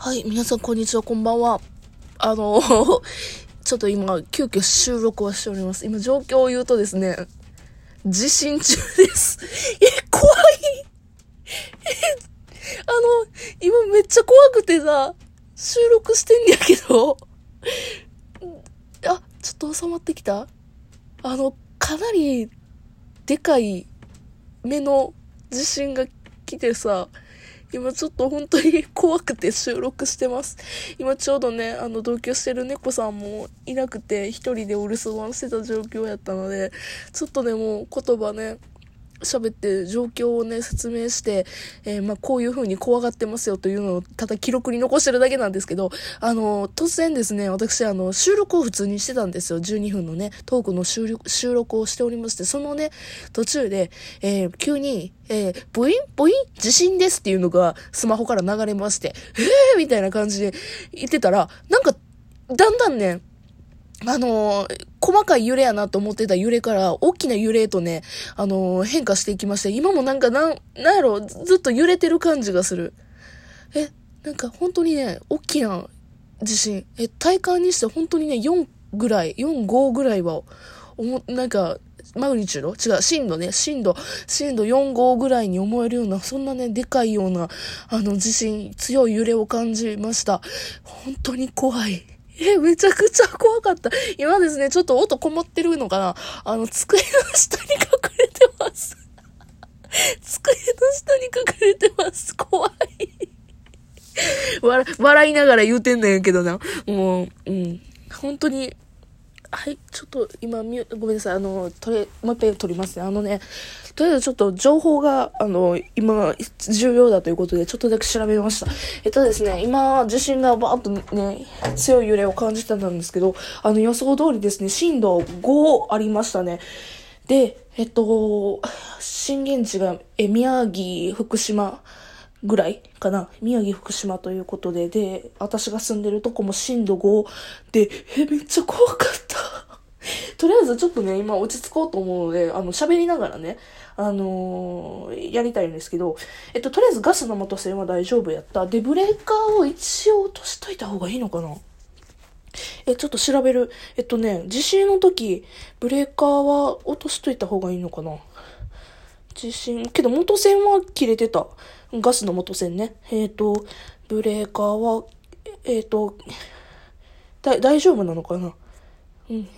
はい、皆さんこんにちは、こんばんは。あの、ちょっと今、急遽収録をしております。今、状況を言うとですね、地震中です。え、怖いえあの、今めっちゃ怖くてさ、収録してんやけど、あ、ちょっと収まってきたあの、かなり、でかい目の地震が来てさ、今ちょっと本当に怖くて収録してます。今ちょうどね、あの同居してる猫さんもいなくて一人でお留守番してた状況やったので、ちょっとでも言葉ね、喋って状況をね、説明して、えー、まあ、こういう風に怖がってますよというのをただ記録に残してるだけなんですけど、あの、突然ですね、私、あの、収録を普通にしてたんですよ。12分のね、トークの収録収録をしておりまして、そのね、途中で、えー、急に、えー、ブインブイン地震ですっていうのがスマホから流れまして、えーみたいな感じで言ってたら、なんか、だんだんね、あのー、細かい揺れやなと思ってた揺れから、大きな揺れとね、あのー、変化していきまして、今もなんか、なん、なんやろ、ずっと揺れてる感じがする。え、なんか本当にね、大きな地震。え、体感にして本当にね、4ぐらい、4、5ぐらいは、おも、なんか、マグニチュード？違う、震度ね、震度、震度4、5ぐらいに思えるような、そんなね、でかいような、あの、地震、強い揺れを感じました。本当に怖い。え、めちゃくちゃ怖かった。今ですね、ちょっと音こもってるのかなあの、机の下に隠れてます。机の下に隠れてます。怖い。笑、笑いながら言うてんのやけどな。もう、うん。本当に、はい、ちょっと今、ごめんなさい。あの、とれ、もう一回撮りますね。あのね、とりあえずちょっと情報が、あの、今、重要だということで、ちょっとだけ調べました。えっとですね、今、地震がバーッとね、強い揺れを感じたんですけど、あの、予想通りですね、震度5ありましたね。で、えっと、震源地が、え、宮城、福島、ぐらいかな。宮城、福島ということで、で、私が住んでるとこも震度5で、え、めっちゃ怖かった。とりあえずちょっとね、今落ち着こうと思うので、あの、喋りながらね、あのー、やりたいんですけど、えっと、とりあえずガスの元栓は大丈夫やった。で、ブレーカーを一応落としといた方がいいのかなえ、ちょっと調べる。えっとね、地震の時、ブレーカーは落としといた方がいいのかな地震、けど元栓は切れてた。ガスの元栓ね。えっ、ー、と、ブレーカーは、えっ、ー、と、だ、大丈夫なのかな？うん。い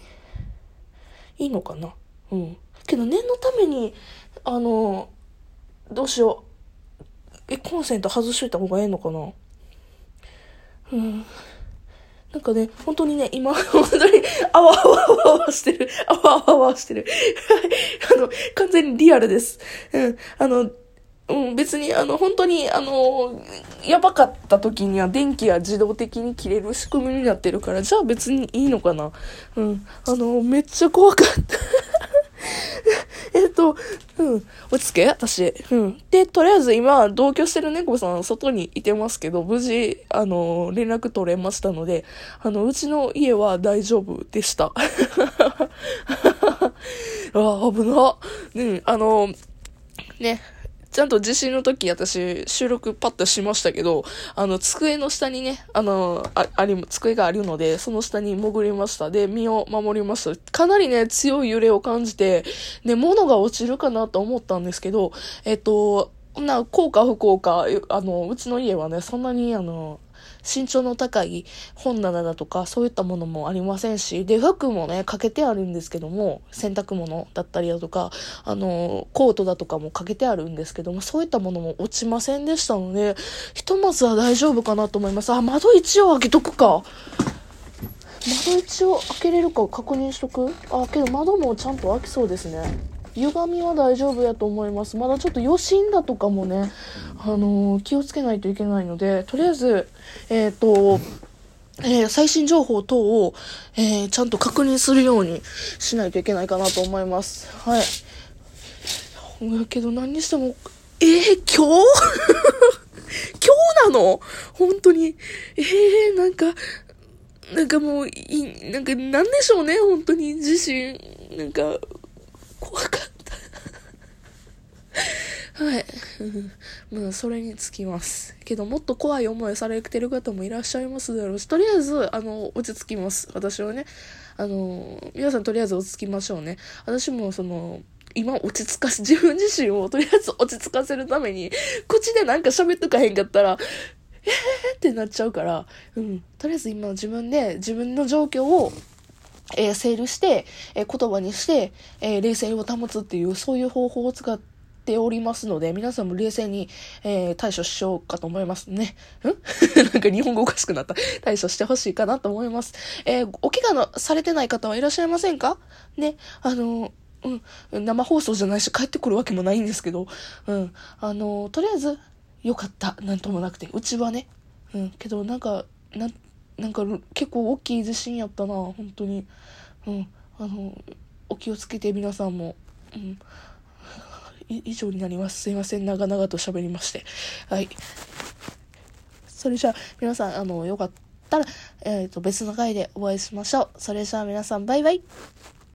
いのかな？うん。けど念のために、あの、どうしよう。え、コンセント外しといた方がええのかな？うん。なんかね、本当にね、今、本当に、あわあわあわあわしてる。あわあわあわしてる。あの、完全にリアルです。うん。あの、うん、別に、あの、本当に、あの、やばかった時には電気が自動的に切れる仕組みになってるから、じゃあ別にいいのかな。うん。あの、めっちゃ怖かった えっと、うん、落ち着け私。うん。で、とりあえず今、同居してる猫さん、外にいてますけど、無事、あの、連絡取れましたので、あの、うちの家は大丈夫でした。あ、危な。うん、あの、ね。ちゃんと地震の時私収録パッとしましたけど、あの机の下にね、あの、あ、あり、机があるので、その下に潜りました。で、身を守りました。かなりね、強い揺れを感じて、ね、物が落ちるかなと思ったんですけど、えっと、な、効か不効か、あの、うちの家はね、そんなにあの、身長の高い本棚だとか、そういったものもありませんし、で、服もね、かけてあるんですけども、洗濯物だったりだとか、あの、コートだとかもかけてあるんですけども、そういったものも落ちませんでしたので、ひとまずは大丈夫かなと思います。あ、窓一応開けとくか。窓一応開けれるか確認しとく？あ、けど窓もちゃんと開きそうですね。歪みは大丈夫やと思います。まだちょっと余震だとかもね、あのー、気をつけないといけないので、とりあえず、えっ、ー、と、えー、最新情報等を、えちゃんと確認するようにしないといけないかなと思います。はい。やけど何にしても、えー、今日？今日なの？本当に。えー、なんか、なんかもう、い、なんか、なんでしょうね、本当に、自身。なんか、怖かったはい。まあ、それにつきます。けど、もっと怖い思いされてる方もいらっしゃいますだろうし、とりあえず、あの、落ち着きます。私はね。あの、皆さんとりあえず落ち着きましょうね。私も、その、今落ち着かせ、自分自身をとりあえず落ち着かせるために、口でなんか喋っとかへんかったら、えーってなっちゃうから、うん。とりあえず今自分で自分の状況を、えー整理して、えー言葉にして、えー冷静を保つっていう、そういう方法を使っておりますので、皆さんも冷静に、え対処しようかと思いますね。ん？なんか日本語おかしくなった。対処してほしいかなと思います。えお怪我のされてない方はいらっしゃいませんか？ね、あの、うん、生放送じゃないし帰ってくるわけもないんですけど、うん、あの、とりあえず、よかった。なんともなくて。うちはね。うん、けどなんか、なん、なんか結構大きい地震やったな、本当に。うん、あの、お気をつけて皆さんも。うん。以上になります。すいません。長々と喋りまして。はい。それじゃあ、皆さん、あの、よかったら、えっ、と、別の回でお会いしましょう。それじゃあ皆さん、バイバイ。